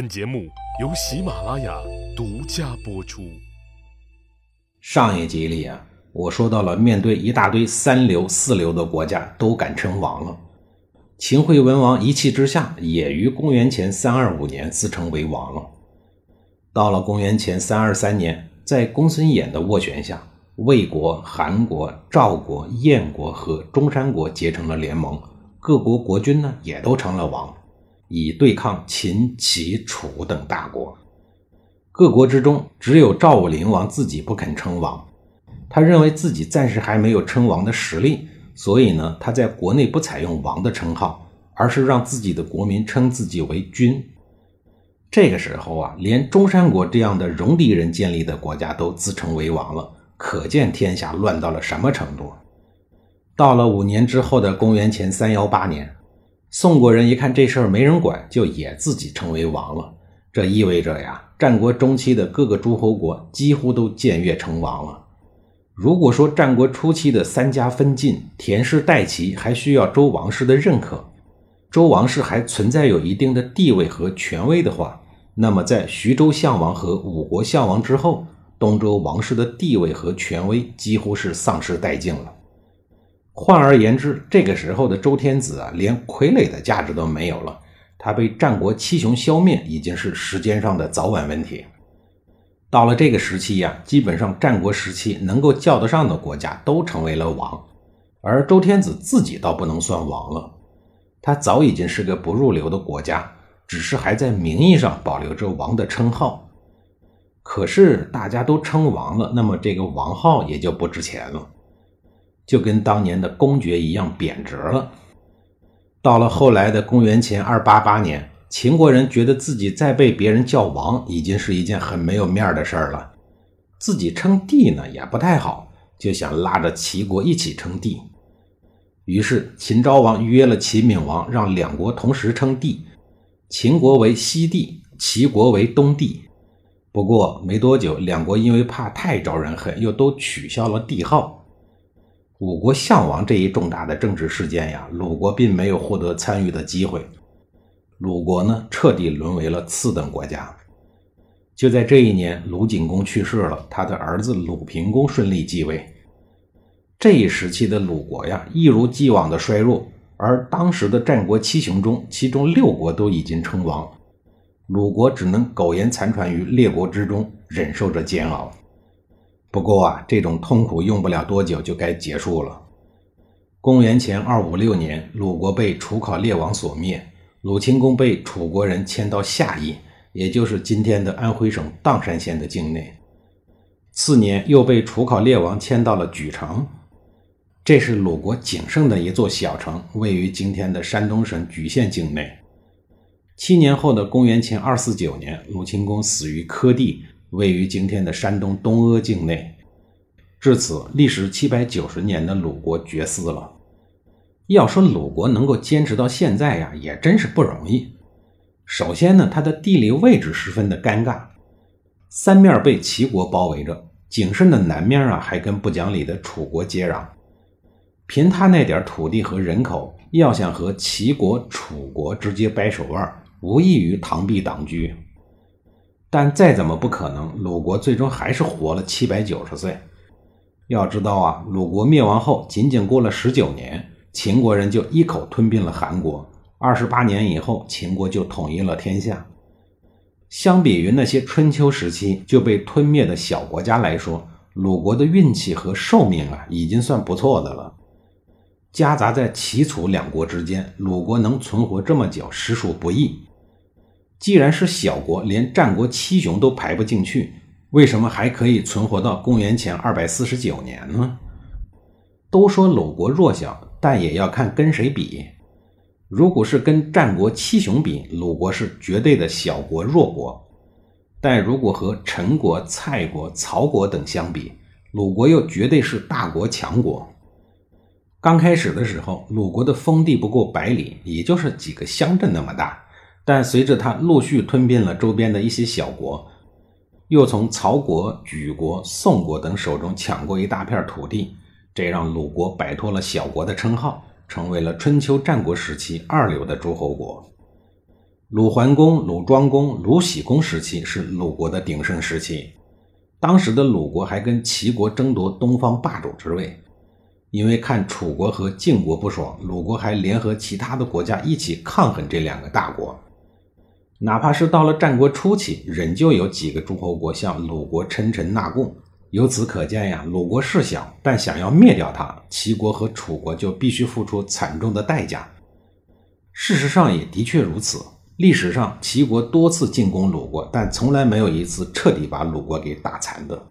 本节目由喜马拉雅独家播出。上一集里啊，我说到了面对一大堆三流、四流的国家都敢称王了，秦惠文王一气之下也于公元前三二五年自称为王了。到了公元前三二三年，在公孙衍的斡旋下，魏国、韩国、赵国、燕国和中山国结成了联盟，各国国君呢也都成了王。以对抗秦、齐、楚等大国。各国之中，只有赵武灵王自己不肯称王。他认为自己暂时还没有称王的实力，所以呢，他在国内不采用王的称号，而是让自己的国民称自己为君。这个时候啊，连中山国这样的戎狄人建立的国家都自称为王了，可见天下乱到了什么程度。到了五年之后的公元前三幺八年。宋国人一看这事儿没人管，就也自己成为王了。这意味着呀，战国中期的各个诸侯国几乎都僭越成王了。如果说战国初期的三家分晋，田氏代齐还需要周王室的认可，周王室还存在有一定的地位和权威的话，那么在徐州相王和五国相王之后，东周王室的地位和权威几乎是丧失殆尽了。换而言之，这个时候的周天子啊，连傀儡的价值都没有了。他被战国七雄消灭，已经是时间上的早晚问题。到了这个时期呀，基本上战国时期能够叫得上的国家都成为了王，而周天子自己倒不能算王了。他早已经是个不入流的国家，只是还在名义上保留着王的称号。可是大家都称王了，那么这个王号也就不值钱了。就跟当年的公爵一样贬值了。到了后来的公元前二八八年，秦国人觉得自己再被别人叫王，已经是一件很没有面的事儿了。自己称帝呢也不太好，就想拉着齐国一起称帝。于是秦昭王约了秦闵王，让两国同时称帝，秦国为西帝，齐国为东帝。不过没多久，两国因为怕太招人恨，又都取消了帝号。五国相王这一重大的政治事件呀，鲁国并没有获得参与的机会。鲁国呢，彻底沦为了次等国家。就在这一年，鲁景公去世了，他的儿子鲁平公顺利继位。这一时期的鲁国呀，一如既往的衰弱。而当时的战国七雄中，其中六国都已经称王，鲁国只能苟延残喘于列国之中，忍受着煎熬。不过啊，这种痛苦用不了多久就该结束了。公元前二五六年，鲁国被楚考烈王所灭，鲁清公被楚国人迁到夏邑，也就是今天的安徽省砀山县的境内。次年，又被楚考烈王迁到了莒城，这是鲁国仅剩的一座小城，位于今天的山东省莒县境内。七年后的公元前二四九年，鲁清公死于柯地。位于今天的山东东阿境内，至此历时七百九十年的鲁国绝嗣了。要说鲁国能够坚持到现在呀，也真是不容易。首先呢，它的地理位置十分的尴尬，三面被齐国包围着，景顺的南面啊还跟不讲理的楚国接壤。凭他那点土地和人口，要想和齐国、楚国直接掰手腕，无异于螳臂挡车。但再怎么不可能，鲁国最终还是活了七百九十岁。要知道啊，鲁国灭亡后，仅仅过了十九年，秦国人就一口吞并了韩国。二十八年以后，秦国就统一了天下。相比于那些春秋时期就被吞灭的小国家来说，鲁国的运气和寿命啊，已经算不错的了。夹杂在齐楚两国之间，鲁国能存活这么久，实属不易。既然是小国，连战国七雄都排不进去，为什么还可以存活到公元前二百四十九年呢？都说鲁国弱小，但也要看跟谁比。如果是跟战国七雄比，鲁国是绝对的小国弱国；但如果和陈国、蔡国、曹国等相比，鲁国又绝对是大国强国。刚开始的时候，鲁国的封地不过百里，也就是几个乡镇那么大。但随着他陆续吞并了周边的一些小国，又从曹国、莒国、宋国等手中抢过一大片土地，这让鲁国摆脱了小国的称号，成为了春秋战国时期二流的诸侯国。鲁桓公、鲁庄公、鲁僖公时期是鲁国的鼎盛时期，当时的鲁国还跟齐国争夺东方霸主之位。因为看楚国和晋国不爽，鲁国还联合其他的国家一起抗衡这两个大国。哪怕是到了战国初期，仍旧有几个诸侯国向鲁国称臣纳贡。由此可见呀，鲁国是小，但想要灭掉它，齐国和楚国就必须付出惨重的代价。事实上也的确如此。历史上，齐国多次进攻鲁国，但从来没有一次彻底把鲁国给打残的。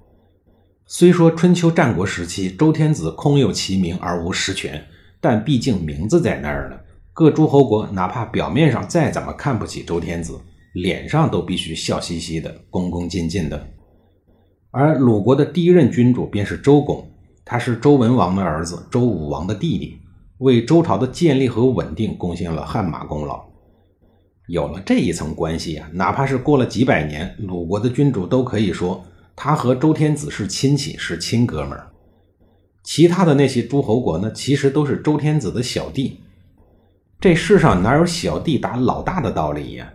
虽说春秋战国时期周天子空有其名而无实权，但毕竟名字在那儿呢。各诸侯国哪怕表面上再怎么看不起周天子，脸上都必须笑嘻嘻的、恭恭敬敬的。而鲁国的第一任君主便是周公，他是周文王的儿子，周武王的弟弟，为周朝的建立和稳定贡献了汗马功劳。有了这一层关系啊，哪怕是过了几百年，鲁国的君主都可以说他和周天子是亲戚，是亲哥们儿。其他的那些诸侯国呢，其实都是周天子的小弟。这世上哪有小弟打老大的道理呀？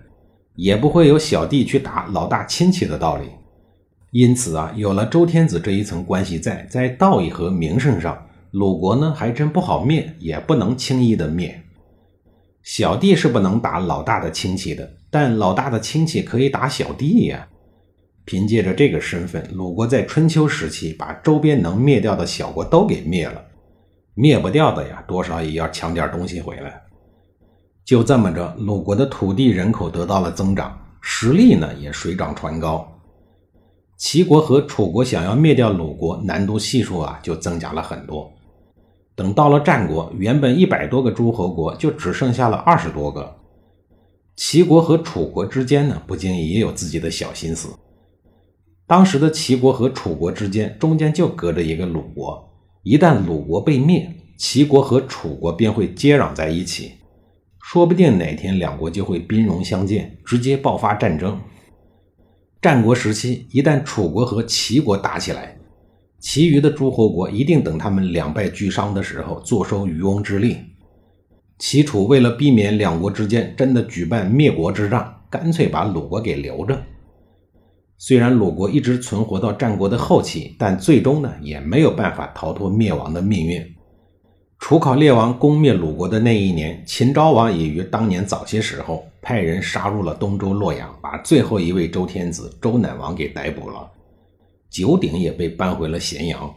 也不会有小弟去打老大亲戚的道理。因此啊，有了周天子这一层关系在，在道义和名声上，鲁国呢还真不好灭，也不能轻易的灭。小弟是不能打老大的亲戚的，但老大的亲戚可以打小弟呀。凭借着这个身份，鲁国在春秋时期把周边能灭掉的小国都给灭了，灭不掉的呀，多少也要抢点东西回来。就这么着，鲁国的土地人口得到了增长，实力呢也水涨船高。齐国和楚国想要灭掉鲁国，难度系数啊就增加了很多。等到了战国，原本一百多个诸侯国就只剩下了二十多个。齐国和楚国之间呢，不经意也有自己的小心思。当时的齐国和楚国之间，中间就隔着一个鲁国。一旦鲁国被灭，齐国和楚国便会接壤在一起，说不定哪天两国就会兵戎相见，直接爆发战争。战国时期，一旦楚国和齐国打起来，其余的诸侯国一定等他们两败俱伤的时候坐收渔翁之利。齐楚为了避免两国之间真的举办灭国之战，干脆把鲁国给留着。虽然鲁国一直存活到战国的后期，但最终呢也没有办法逃脱灭亡的命运。楚考烈王攻灭鲁国的那一年，秦昭王也于当年早些时候派人杀入了东周洛阳，把最后一位周天子周赧王给逮捕了。九鼎也被搬回了咸阳，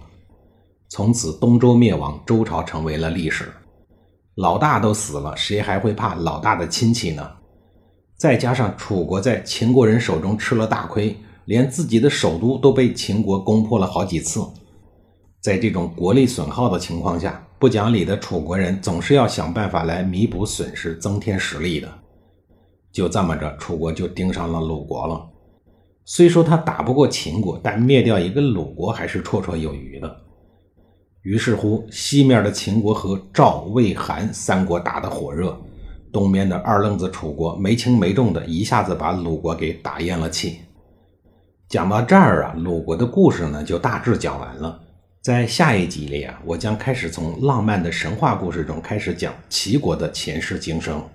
从此东周灭亡，周朝成为了历史。老大都死了，谁还会怕老大的亲戚呢？再加上楚国在秦国人手中吃了大亏，连自己的首都都被秦国攻破了好几次。在这种国力损耗的情况下，不讲理的楚国人总是要想办法来弥补损失、增添实力的。就这么着，楚国就盯上了鲁国了。虽说他打不过秦国，但灭掉一个鲁国还是绰绰有余的。于是乎，西面的秦国和赵、魏、韩三国打得火热，东边的二愣子楚国没轻没重的一下子把鲁国给打咽了气。讲到这儿啊，鲁国的故事呢就大致讲完了。在下一集里啊，我将开始从浪漫的神话故事中开始讲齐国的前世今生。